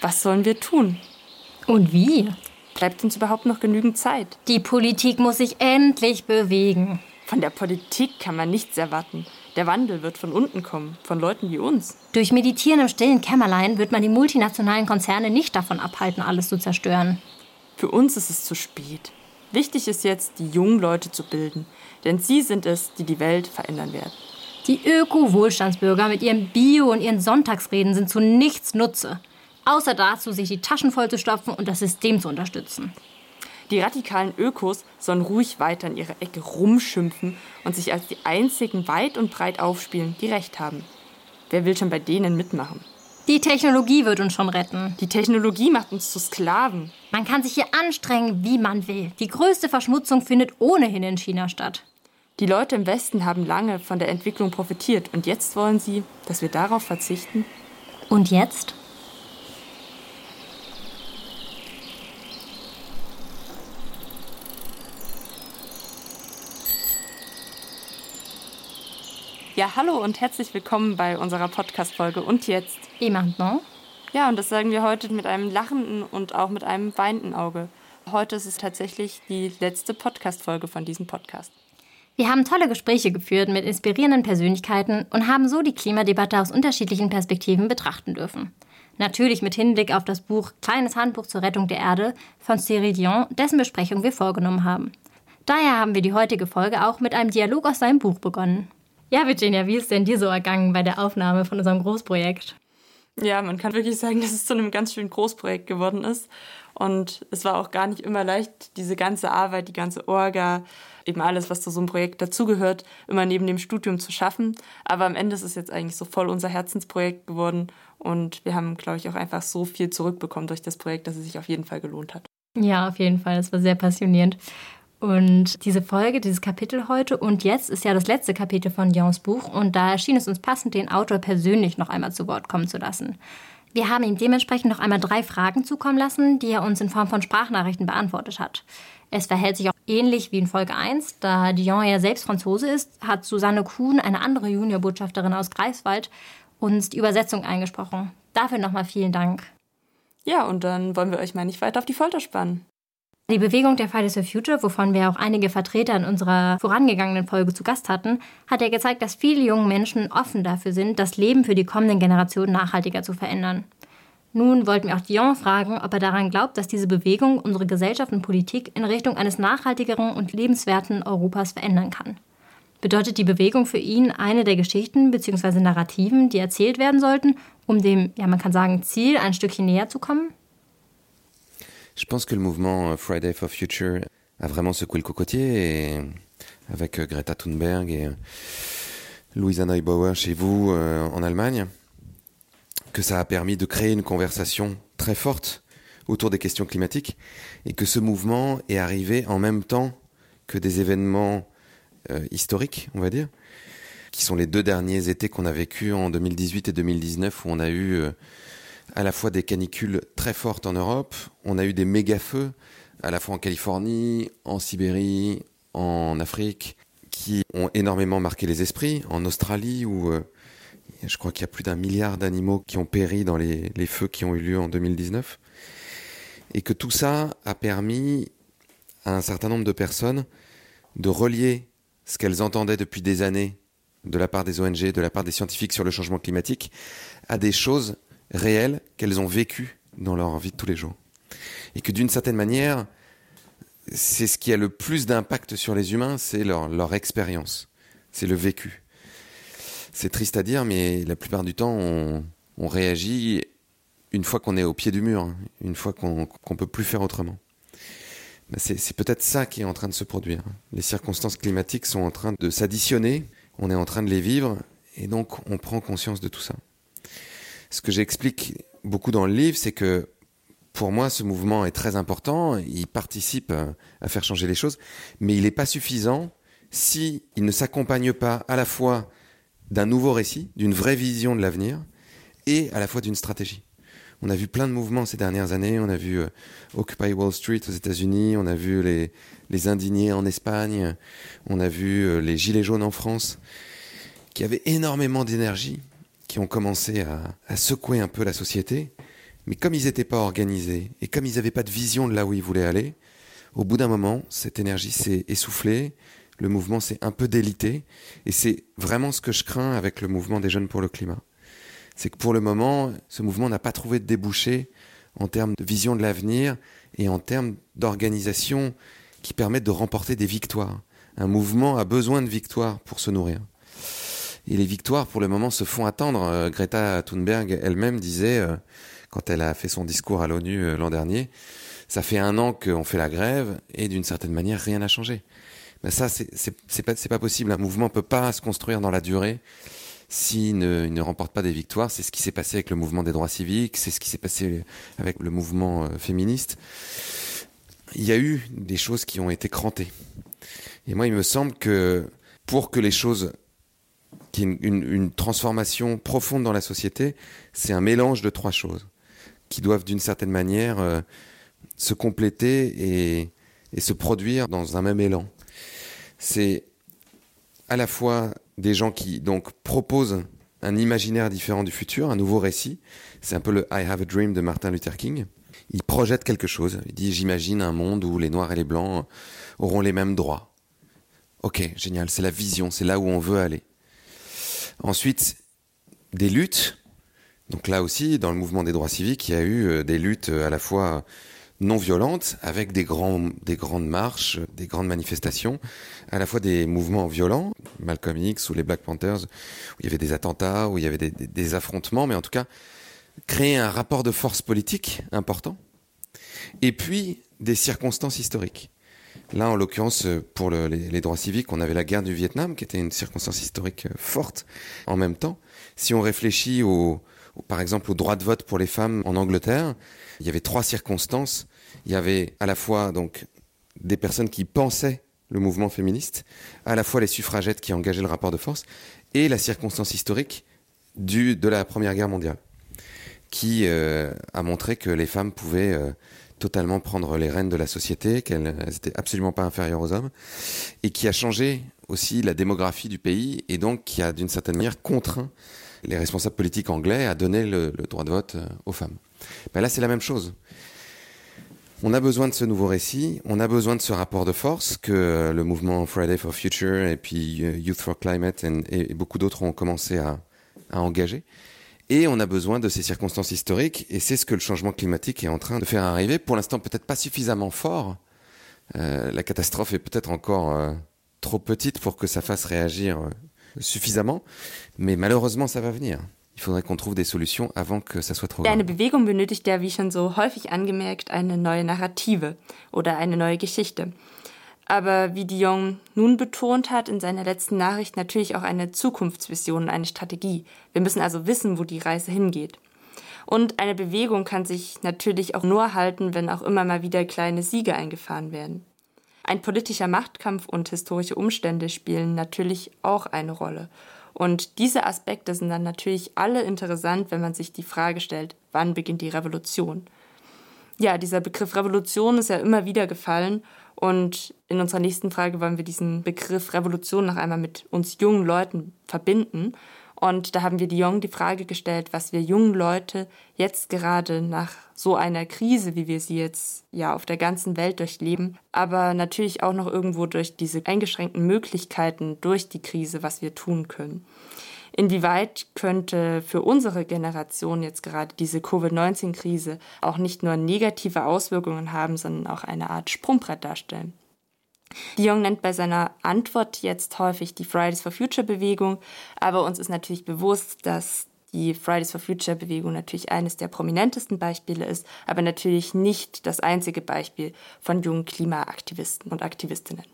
Was sollen wir tun? Und wie? Bleibt uns überhaupt noch genügend Zeit? Die Politik muss sich endlich bewegen. Von der Politik kann man nichts erwarten. Der Wandel wird von unten kommen, von Leuten wie uns. Durch Meditieren im stillen Kämmerlein wird man die multinationalen Konzerne nicht davon abhalten, alles zu zerstören. Für uns ist es zu spät. Wichtig ist jetzt, die jungen Leute zu bilden, denn sie sind es, die die Welt verändern werden. Die Öko-Wohlstandsbürger mit ihrem Bio und ihren Sonntagsreden sind zu nichts Nutze, außer dazu, sich die Taschen voll zu stopfen und das System zu unterstützen. Die radikalen Ökos sollen ruhig weiter in ihrer Ecke rumschimpfen und sich als die einzigen weit und breit aufspielen, die Recht haben. Wer will schon bei denen mitmachen? Die Technologie wird uns schon retten. Die Technologie macht uns zu Sklaven. Man kann sich hier anstrengen, wie man will. Die größte Verschmutzung findet ohnehin in China statt. Die Leute im Westen haben lange von der Entwicklung profitiert und jetzt wollen sie, dass wir darauf verzichten. Und jetzt? Ja, hallo und herzlich willkommen bei unserer Podcast-Folge Und jetzt? Et maintenant? Ja, und das sagen wir heute mit einem lachenden und auch mit einem weinenden Auge. Heute ist es tatsächlich die letzte Podcast-Folge von diesem Podcast. Wir haben tolle Gespräche geführt mit inspirierenden Persönlichkeiten und haben so die Klimadebatte aus unterschiedlichen Perspektiven betrachten dürfen. Natürlich mit Hinblick auf das Buch Kleines Handbuch zur Rettung der Erde von Cyril Dion, dessen Besprechung wir vorgenommen haben. Daher haben wir die heutige Folge auch mit einem Dialog aus seinem Buch begonnen. Ja, Virginia, wie ist denn dir so ergangen bei der Aufnahme von unserem Großprojekt? Ja, man kann wirklich sagen, dass es zu einem ganz schönen Großprojekt geworden ist. Und es war auch gar nicht immer leicht, diese ganze Arbeit, die ganze Orga, eben alles, was zu so einem Projekt dazugehört, immer neben dem Studium zu schaffen. Aber am Ende ist es jetzt eigentlich so voll unser Herzensprojekt geworden. Und wir haben, glaube ich, auch einfach so viel zurückbekommen durch das Projekt, dass es sich auf jeden Fall gelohnt hat. Ja, auf jeden Fall. Es war sehr passionierend. Und diese Folge, dieses Kapitel heute und jetzt ist ja das letzte Kapitel von Dions Buch und da erschien es uns passend, den Autor persönlich noch einmal zu Wort kommen zu lassen. Wir haben ihm dementsprechend noch einmal drei Fragen zukommen lassen, die er uns in Form von Sprachnachrichten beantwortet hat. Es verhält sich auch ähnlich wie in Folge 1, da Dion ja selbst Franzose ist, hat Susanne Kuhn, eine andere Juniorbotschafterin aus Greifswald, uns die Übersetzung eingesprochen. Dafür nochmal vielen Dank. Ja, und dann wollen wir euch mal nicht weiter auf die Folter spannen. Die Bewegung der Fridays for Future, wovon wir auch einige Vertreter in unserer vorangegangenen Folge zu Gast hatten, hat ja gezeigt, dass viele junge Menschen offen dafür sind, das Leben für die kommenden Generationen nachhaltiger zu verändern. Nun wollten wir auch Dion fragen, ob er daran glaubt, dass diese Bewegung unsere Gesellschaft und Politik in Richtung eines nachhaltigeren und lebenswerten Europas verändern kann. Bedeutet die Bewegung für ihn eine der Geschichten bzw. Narrativen, die erzählt werden sollten, um dem, ja man kann sagen, Ziel ein Stückchen näher zu kommen? Je pense que le mouvement euh, Friday for Future a vraiment secoué le cocotier et avec euh, Greta Thunberg et euh, Louisa Neubauer chez vous en Allemagne, que ça a permis de créer une conversation très forte autour des questions climatiques et que ce mouvement est arrivé en même temps que des événements historiques, on va dire, qui sont les deux derniers étés qu'on a vécu en 2018 et 2019 où on a eu à la fois des canicules très fortes en Europe, on a eu des méga-feux, à la fois en Californie, en Sibérie, en Afrique, qui ont énormément marqué les esprits, en Australie, où euh, je crois qu'il y a plus d'un milliard d'animaux qui ont péri dans les, feux qui ont eu lieu en 2019. Et que tout ça a permis à un certain nombre de personnes de relier ce qu'elles entendaient depuis des années de la part des ONG, de la part des scientifiques sur le changement climatique, à des choses réelles qu'elles ont vécues dans leur vie de tous les jours. Et que d'une certaine manière, c'est ce qui a le plus d'impact sur les humains, c'est leur, expérience, c'est le vécu. C'est triste à dire, mais la plupart du temps, on, réagit une fois qu'on est au pied du mur, hein, une fois qu'on ne peut plus faire autrement. Ben c'est peut-être ça qui est en train de se produire. Les circonstances climatiques sont en train de s'additionner, on est en train de les vivre, et donc on prend conscience de tout ça ce que j'explique beaucoup dans le livre, c'est que pour moi, ce mouvement est très important, il participe à faire changer les choses, mais il n'est pas suffisant si il ne s'accompagne pas à la fois d'un nouveau récit, d'une vraie vision de l'avenir, et à la fois d'une stratégie. On a vu plein de mouvements ces dernières années, on a vu euh, Occupy Wall Street aux États-Unis, on a vu les, les indignés en Espagne, on a vu euh, les Gilets jaunes en France, qui avaient énormément d'énergie, qui ont commencé à, à, secouer un peu la société, Mais comme ils n'étaient pas organisés et comme ils n'avaient pas de vision de là où ils voulaient aller, au bout d'un moment, cette énergie s'est essoufflée, le mouvement s'est un peu délité, et c'est vraiment ce que je crains avec le mouvement des jeunes pour le climat. C'est que pour le moment, ce mouvement n'a pas trouvé de débouché en termes de vision de l'avenir et en termes d'organisation qui permettent de remporter des victoires. Un mouvement a besoin de victoires pour se nourrir. Et les victoires, pour le moment, se font attendre. Euh, Greta Thunberg elle-même disait, euh, quand elle a fait son discours à l'ONU euh, l'an dernier, ça fait un an qu'on fait la grève et d'une certaine manière, rien n'a changé. Ben ça, c'est pas, pas possible. Un mouvement peut pas se construire dans la durée s'il ne, ne, remporte pas des victoires. C'est ce qui s'est passé avec le mouvement des droits civiques, c'est ce qui s'est passé avec le mouvement féministe. Il y a eu des choses qui ont été crantées. Et moi, il me semble que pour que les choses qui une, une, transformation profonde dans la société, c'est un mélange de trois choses qui doivent d'une certaine manière euh, se compléter et, et, se produire dans un même élan. C'est à la fois des gens qui donc proposent un imaginaire différent du futur, un nouveau récit. C'est un peu le I Have a Dream de Martin Luther King. Il projette quelque chose. Il dit j'imagine un monde où les noirs et les blancs auront les mêmes droits. Ok, génial, c'est la vision, c'est là où on veut aller. Ensuite, des luttes. Donc là aussi, dans le mouvement des droits civiques, il y a eu euh, des luttes euh, à la fois non violentes, avec des, grandes marches, des grandes manifestations, à la fois des mouvements violents, Malcolm X ou les Black Panthers, où il y avait des attentats, où il y avait des affrontements, mais en tout cas, créer un rapport de force politique important, et puis des circonstances historiques. Là, en l'occurrence, pour le, les, droits civiques, on avait la guerre du Vietnam, qui était une circonstance historique euh, forte. En même temps, si on réfléchit au, par exemple au droit de vote pour les femmes en Angleterre, il y avait trois circonstances. Il y avait à la fois donc des personnes qui pensaient le mouvement féministe, à la fois les suffragettes qui engageaient le rapport de force, et la circonstance historique du, de la Première Guerre mondiale, qui euh, a montré que les femmes pouvaient euh, totalement prendre les rênes de la société, qu'elles n'étaient absolument pas inférieures aux hommes, et qui a changé aussi la démographie du pays, et donc qui a d'une certaine manière contraint les responsables politiques anglais à donner le, droit de vote euh, aux femmes. Ben là, c'est la même chose. On a besoin de ce nouveau récit, on a besoin de ce rapport de force que le mouvement Friday for Future et puis euh, Youth for Climate et, beaucoup d'autres ont commencé à engager. Et on a besoin de ces circonstances historiques, et c'est ce que le changement climatique est en train de faire arriver. Pour l'instant, peut-être pas suffisamment fort. Euh, la catastrophe est peut-être encore euh, trop petite pour que ça fasse réagir euh, suffisamment, mais malheureusement, ça va venir. Il faudrait qu'on trouve des solutions avant que ça soit trop grave. Eine Bewegung benötigt ja, wie schon so häufig angemerkt, eine neue Narrative oder eine neue Geschichte. Aber wie Dion nun betont hat in seiner letzten Nachricht natürlich auch eine Zukunftsvision eine Strategie. Wir müssen also wissen, wo die Reise hingeht. Und eine Bewegung kann sich natürlich auch nur halten, wenn auch immer mal wieder kleine Siege eingefahren werden. Ein politischer Machtkampf und historische Umstände spielen natürlich auch eine Rolle. Und diese Aspekte sind dann natürlich alle interessant, wenn man sich die Frage stellt, wann beginnt die Revolution? Ja, dieser Begriff Revolution ist ja immer wieder gefallen und in unserer nächsten Frage wollen wir diesen Begriff Revolution noch einmal mit uns jungen Leuten verbinden. Und da haben wir Dion die Frage gestellt, was wir jungen Leute jetzt gerade nach so einer Krise, wie wir sie jetzt ja auf der ganzen Welt durchleben, aber natürlich auch noch irgendwo durch diese eingeschränkten Möglichkeiten durch die Krise, was wir tun können. Inwieweit könnte für unsere Generation jetzt gerade diese COVID-19-Krise auch nicht nur negative Auswirkungen haben, sondern auch eine Art Sprungbrett darstellen? Dion nennt bei seiner Antwort jetzt häufig die Fridays for Future Bewegung, aber uns ist natürlich bewusst, dass die Fridays for Future Bewegung natürlich eines der prominentesten Beispiele ist, aber natürlich nicht das einzige Beispiel von jungen Klimaaktivisten und Aktivistinnen.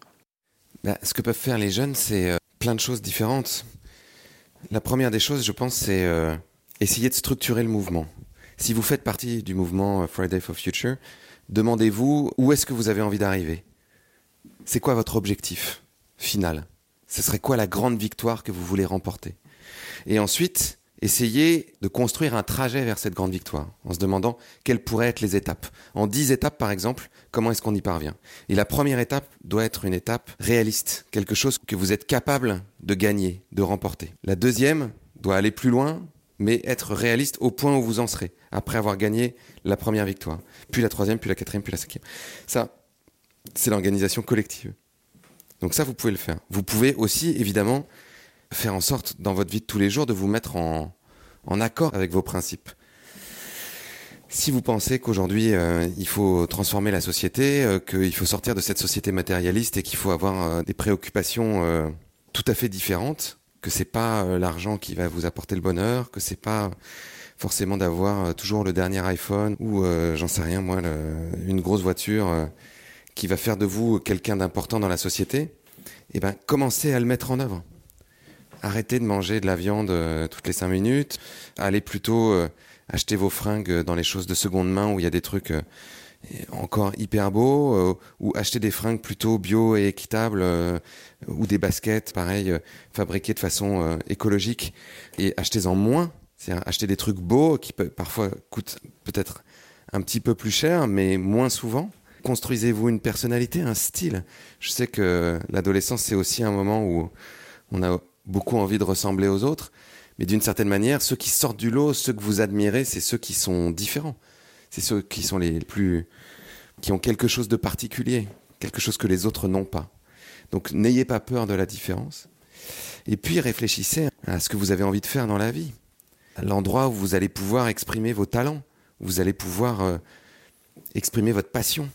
Ben, ce que peuvent faire les jeunes, c'est euh, plein de choses différentes. La première des choses, je pense, c'est euh, essayer de structurer le mouvement. Si vous faites partie du mouvement euh, Friday for Future, demandez-vous où est-ce que vous avez envie d'arriver. C'est quoi votre objectif final? Ce serait quoi la grande victoire que vous voulez remporter? Et ensuite, essayer de construire un trajet vers cette grande victoire, en se demandant quelles pourraient être les étapes. En dix étapes, par exemple, comment est-ce qu'on y parvient? Et la première étape doit être une étape réaliste, quelque chose que vous êtes capable de gagner, de remporter. La deuxième doit aller plus loin, mais être réaliste au point où vous en serez, après avoir gagné la première victoire, puis la troisième, puis la quatrième, puis la cinquième. Ça, c'est l'organisation collective. Donc ça, vous pouvez le faire. Vous pouvez aussi, évidemment, faire en sorte, dans votre vie de tous les jours, de vous mettre en, accord avec vos principes. Si vous pensez qu'aujourd'hui euh, il faut transformer la société, euh, qu'il faut sortir de cette société matérialiste et qu'il faut avoir euh, des préoccupations tout à fait différentes, que c'est pas l'argent qui va vous apporter le bonheur, que c'est pas forcément d'avoir toujours le dernier iPhone ou j'en sais rien moi une grosse voiture qui va faire de vous quelqu'un d'important dans la société, eh ben commencez à le mettre en œuvre. Arrêtez de manger de la viande euh, toutes les cinq minutes. Allez plutôt euh, acheter vos fringues dans les choses de seconde main où il y a des trucs euh, encore hyper beaux, euh, ou acheter des fringues plutôt bio et équitables, euh, ou des baskets, pareil, euh, fabriquées de façon euh, écologique, et achetez-en moins. C'est-à-dire acheter des trucs beaux qui peut, parfois coûtent peut-être un petit peu plus cher, mais moins souvent. Construisez-vous une personnalité, un style. Je sais que l'adolescence, c'est aussi un moment où on a beaucoup envie de ressembler aux autres. Mais d'une certaine manière, ceux qui sortent du lot, ceux que vous admirez, c'est ceux qui sont différents. C'est ceux qui sont les plus, qui ont quelque chose de particulier, quelque chose que les autres n'ont pas. Donc n'ayez pas peur de la différence. Et puis réfléchissez à ce que vous avez envie de faire dans la vie. L'endroit où vous allez pouvoir exprimer vos talents, où vous allez pouvoir euh, exprimer votre passion.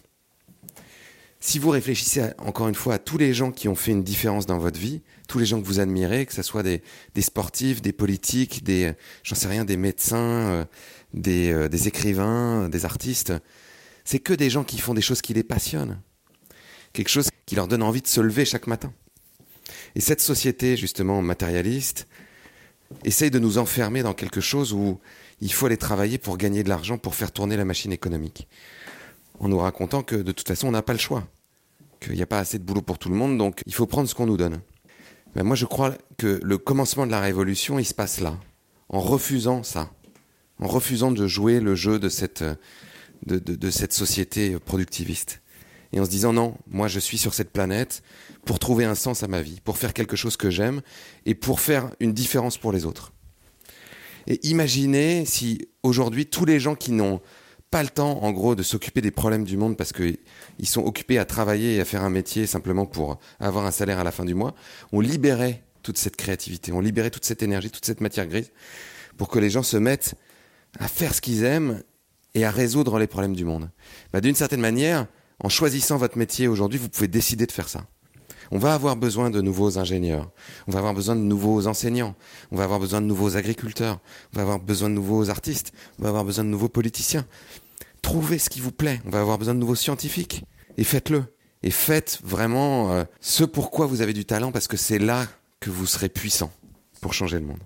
Si vous réfléchissez encore une fois à tous les gens qui ont fait une différence dans votre vie, tous les gens que vous admirez, que ce soit des, des sportifs, des politiques, des, j'en sais rien, des médecins, euh, des, euh, des écrivains, des artistes, c'est que des gens qui font des choses qui les passionnent. Quelque chose qui leur donne envie de se lever chaque matin. Et cette société, justement, matérialiste, essaye de nous enfermer dans quelque chose où il faut aller travailler pour gagner de l'argent, pour faire tourner la machine économique. En nous racontant que de toute façon, on n'a pas le choix. Qu'il n'y a pas assez de boulot pour tout le monde, donc il faut prendre ce qu'on nous donne. Mais moi, je crois que le commencement de la révolution, il se passe là. En refusant ça. En refusant de jouer le jeu de cette, de, de, de cette société productiviste. Et en se disant non, moi je suis sur cette planète pour trouver un sens à ma vie, pour faire quelque chose que j'aime et pour faire une différence pour les autres. Et imaginez si aujourd'hui tous les gens qui n'ont pas le temps, en gros, de s'occuper des problèmes du monde parce qu'ils sont occupés à travailler et à faire un métier simplement pour avoir un salaire à la fin du mois, on libérait toute cette créativité, on libérait toute cette énergie, toute cette matière grise pour que les gens se mettent à faire ce qu'ils aiment et à résoudre les problèmes du monde. Bah, D'une certaine manière, en choisissant votre métier aujourd'hui, vous pouvez décider de faire ça. On va avoir besoin de nouveaux ingénieurs, on va avoir besoin de nouveaux enseignants, on va avoir besoin de nouveaux agriculteurs, on va avoir besoin de nouveaux artistes, on va avoir besoin de nouveaux politiciens. Trouvez ce qui vous plaît, on va avoir besoin de nouveaux scientifiques, et faites-le. Et faites vraiment euh, ce pourquoi vous avez du talent, parce que c'est là que vous serez puissant pour changer le monde.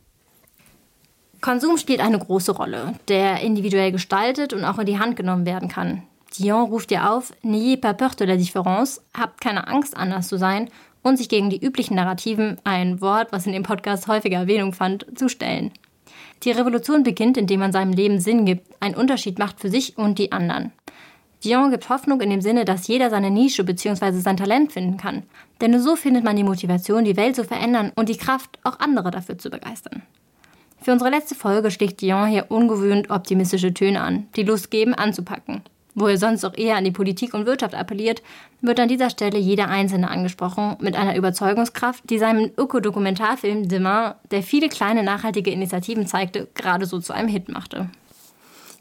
Konsum spielt eine große Rolle, der individuell gestaltet und auch in die Hand genommen werden kann. Dion ruft ihr auf, n'ayez pas peur de la différence, habt keine Angst, anders zu sein und sich gegen die üblichen Narrativen, ein Wort, was in dem Podcast häufiger Erwähnung fand, zu stellen. Die Revolution beginnt, indem man seinem Leben Sinn gibt, einen Unterschied macht für sich und die anderen. Dion gibt Hoffnung in dem Sinne, dass jeder seine Nische bzw. sein Talent finden kann. Denn nur so findet man die Motivation, die Welt zu verändern und die Kraft, auch andere dafür zu begeistern. Für unsere letzte Folge schlägt Dion hier ungewöhnt optimistische Töne an, die Lust geben, anzupacken. Wo er sonst auch eher an die Politik und Wirtschaft appelliert, wird an dieser Stelle jeder Einzelne angesprochen, mit einer Überzeugungskraft, die seinem Ökodokumentarfilm Demain, der viele kleine nachhaltige Initiativen zeigte, gerade so zu einem Hit machte.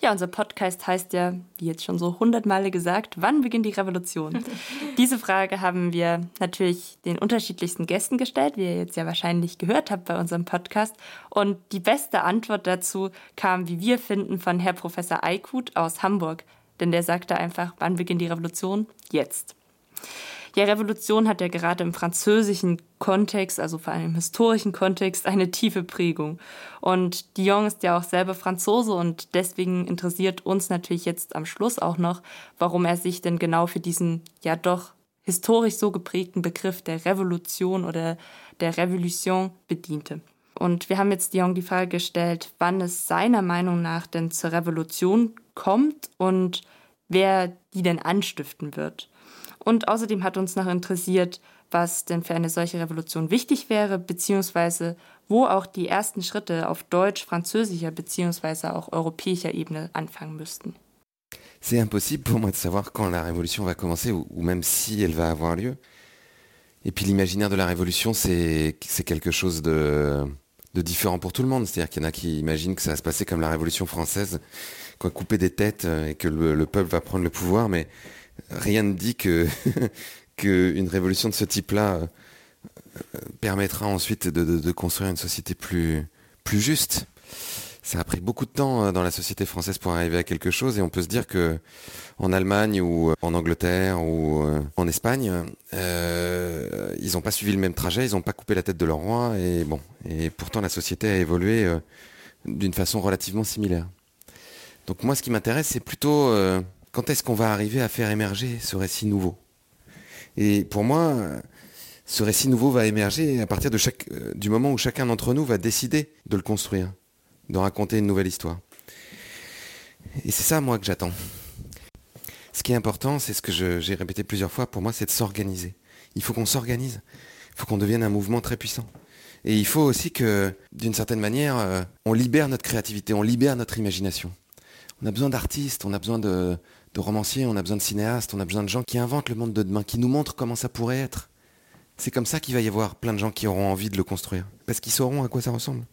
Ja, unser Podcast heißt ja, wie jetzt schon so hundertmal gesagt, wann beginnt die Revolution? Diese Frage haben wir natürlich den unterschiedlichsten Gästen gestellt, wie ihr jetzt ja wahrscheinlich gehört habt bei unserem Podcast. Und die beste Antwort dazu kam, wie wir finden, von Herr Professor Eikut aus Hamburg. Denn der sagte einfach, wann beginnt die Revolution? Jetzt. Ja, Revolution hat ja gerade im französischen Kontext, also vor allem im historischen Kontext, eine tiefe Prägung. Und Dion ist ja auch selber Franzose und deswegen interessiert uns natürlich jetzt am Schluss auch noch, warum er sich denn genau für diesen ja doch historisch so geprägten Begriff der Revolution oder der Revolution bediente. Und wir haben jetzt Dion die Frage gestellt, wann es seiner Meinung nach denn zur Revolution kommt und wer die denn anstiften wird. Und außerdem hat uns noch interessiert, was denn für eine solche Revolution wichtig wäre, beziehungsweise wo auch die ersten Schritte auf deutsch, französischer bzw. auch europäischer Ebene anfangen müssten. C'est impossible pour moi de savoir quand la révolution va commencer ou, ou même si elle va avoir lieu. Et puis l'imaginaire de la révolution, c'est quelque chose de, de différent pour tout le monde. C'est-à-dire qu'il y en a qui imaginent que ça va se passer comme la révolution française, quoi, couper des têtes euh, et que le, le peuple va prendre le pouvoir, mais rien ne dit que qu'une révolution de ce type-là euh, permettra ensuite de, construire une société plus, plus juste. Ça a pris beaucoup de temps euh, dans la société française pour arriver à quelque chose et on peut se dire que en Allemagne ou en Angleterre ou en Espagne, euh, ils n'ont pas suivi le même trajet, ils n'ont pas coupé la tête de leur roi et bon. Et pourtant la société a évolué euh, d'une façon relativement similaire. Donc moi, ce qui m'intéresse, c'est plutôt euh, quand est-ce qu'on va arriver à faire émerger ce récit nouveau? Et pour moi, ce récit nouveau va émerger à partir euh, du moment où chacun d'entre nous va décider de le construire, de raconter une nouvelle histoire. Et c'est ça, moi, que j'attends. Ce qui est important, c'est ce que j'ai répété plusieurs fois, pour moi, c'est de s'organiser. Il faut qu'on s'organise. Il faut qu'on devienne un mouvement très puissant. Et il faut aussi que, d'une certaine manière, euh, on libère notre créativité, on libère notre imagination. On a besoin d'artistes, on a besoin de, romanciers, on a besoin de cinéastes, on a besoin de gens qui inventent le monde de demain, qui nous montrent comment ça pourrait être. C'est comme ça qu'il va y avoir plein de gens qui auront envie de le construire, parce qu'ils sauront à quoi ça ressemble.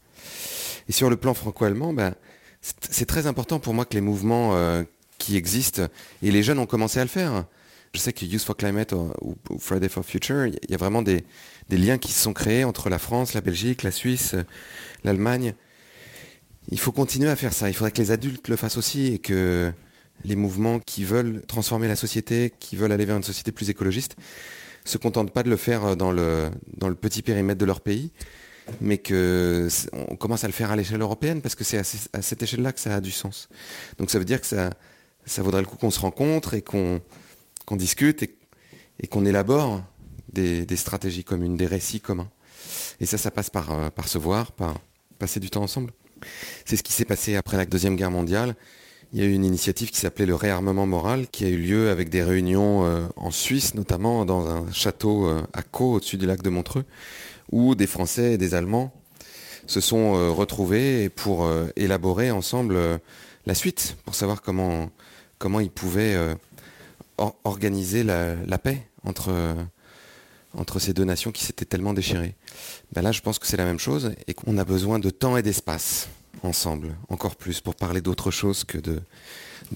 Et sur le plan franco-allemand, ben, c'est très important pour moi que les mouvements euh, qui existent, et les jeunes ont commencé à le faire. Je sais que Youth for Climate ou, ou Friday for Future, il y a vraiment des, des liens qui se sont créés entre la France, la Belgique, la Suisse, l'Allemagne. Il faut continuer à faire ça. Il faudrait que les adultes le fassent aussi et que les mouvements qui veulent transformer la société, qui veulent aller vers une société plus écologiste, se contentent pas de le faire dans le, dans le petit périmètre de leur pays, mais que on commence à le faire à l'échelle européenne parce que c'est à, cette échelle-là que ça a du sens. Donc ça veut dire que ça, vaudrait le coup qu'on se rencontre et qu'on qu'on discute et, qu'on élabore des, stratégies communes, des récits communs. Et ça, ça passe par, euh, par se voir, par passer du temps ensemble. C'est ce qui s'est passé après la Deuxième Guerre mondiale. Il y a eu une initiative qui s'appelait le réarmement moral, qui a eu lieu avec des réunions euh, en Suisse, notamment dans un château euh, à Caux, au-dessus du lac de Montreux, où des Français et des Allemands se sont euh, retrouvés pour élaborer ensemble la suite, pour savoir comment, ils pouvaient or organiser la, paix entre, entre ces deux nations qui s'étaient tellement déchirées. Ben là, je pense que c'est la même chose et qu'on a besoin de temps et d'espace ensemble, encore plus, pour parler d'autre chose que de,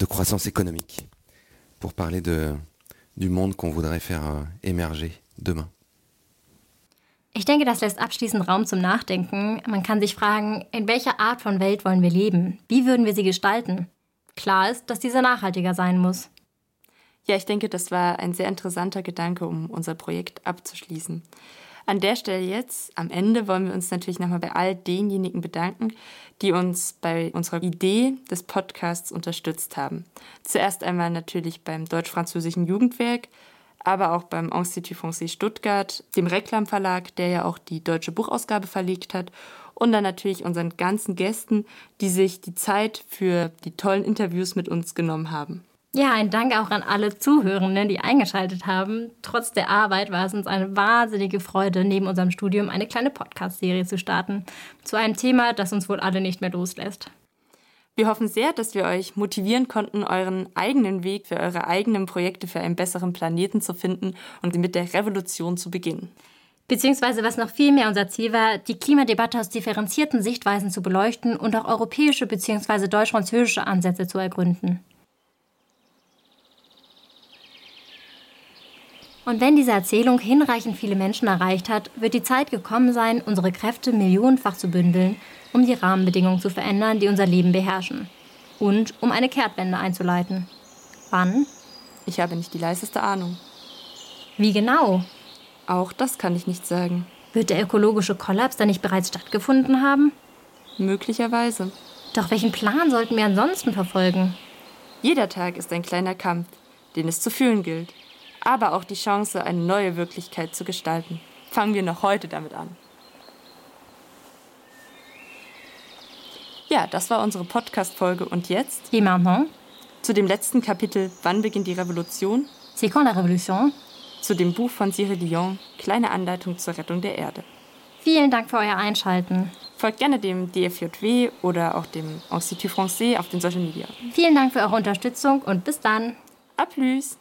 croissance économique, pour parler du monde qu'on voudrait faire euh, émerger demain. Ich denke, das lässt abschließend Raum zum Nachdenken. Man kann sich fragen, in welcher Art von Welt wollen wir leben? Wie würden wir sie gestalten? Klar ist, dass diese nachhaltiger sein muss. Ja, ich denke, das war ein sehr interessanter Gedanke, um unser Projekt abzuschließen. An der Stelle jetzt, am Ende, wollen wir uns natürlich nochmal bei all denjenigen bedanken, die uns bei unserer Idee des Podcasts unterstützt haben. Zuerst einmal natürlich beim Deutsch-Französischen Jugendwerk, aber auch beim Institut Français Stuttgart, dem Reklam Verlag, der ja auch die deutsche Buchausgabe verlegt hat und dann natürlich unseren ganzen Gästen, die sich die Zeit für die tollen Interviews mit uns genommen haben. Ja, ein Dank auch an alle Zuhörenden, die eingeschaltet haben. Trotz der Arbeit war es uns eine wahnsinnige Freude, neben unserem Studium eine kleine Podcast-Serie zu starten. Zu einem Thema, das uns wohl alle nicht mehr loslässt. Wir hoffen sehr, dass wir euch motivieren konnten, euren eigenen Weg für eure eigenen Projekte für einen besseren Planeten zu finden und mit der Revolution zu beginnen. Beziehungsweise was noch viel mehr unser Ziel war, die Klimadebatte aus differenzierten Sichtweisen zu beleuchten und auch europäische bzw. deutsch-französische Ansätze zu ergründen. Und wenn diese Erzählung hinreichend viele Menschen erreicht hat, wird die Zeit gekommen sein, unsere Kräfte millionenfach zu bündeln, um die Rahmenbedingungen zu verändern, die unser Leben beherrschen. Und um eine Kehrtwende einzuleiten. Wann? Ich habe nicht die leiseste Ahnung. Wie genau? Auch das kann ich nicht sagen. Wird der ökologische Kollaps da nicht bereits stattgefunden haben? Möglicherweise. Doch welchen Plan sollten wir ansonsten verfolgen? Jeder Tag ist ein kleiner Kampf, den es zu fühlen gilt aber auch die Chance, eine neue Wirklichkeit zu gestalten. Fangen wir noch heute damit an. Ja, das war unsere Podcast-Folge und jetzt? Et maintenant? Zu dem letzten Kapitel Wann beginnt die Revolution? C'est quand la Révolution? Zu dem Buch von Cyril Dion Kleine Anleitung zur Rettung der Erde. Vielen Dank für euer Einschalten. Folgt gerne dem DFJW oder auch dem Institut Français auf den Social Media. Vielen Dank für eure Unterstützung und bis dann. A plus!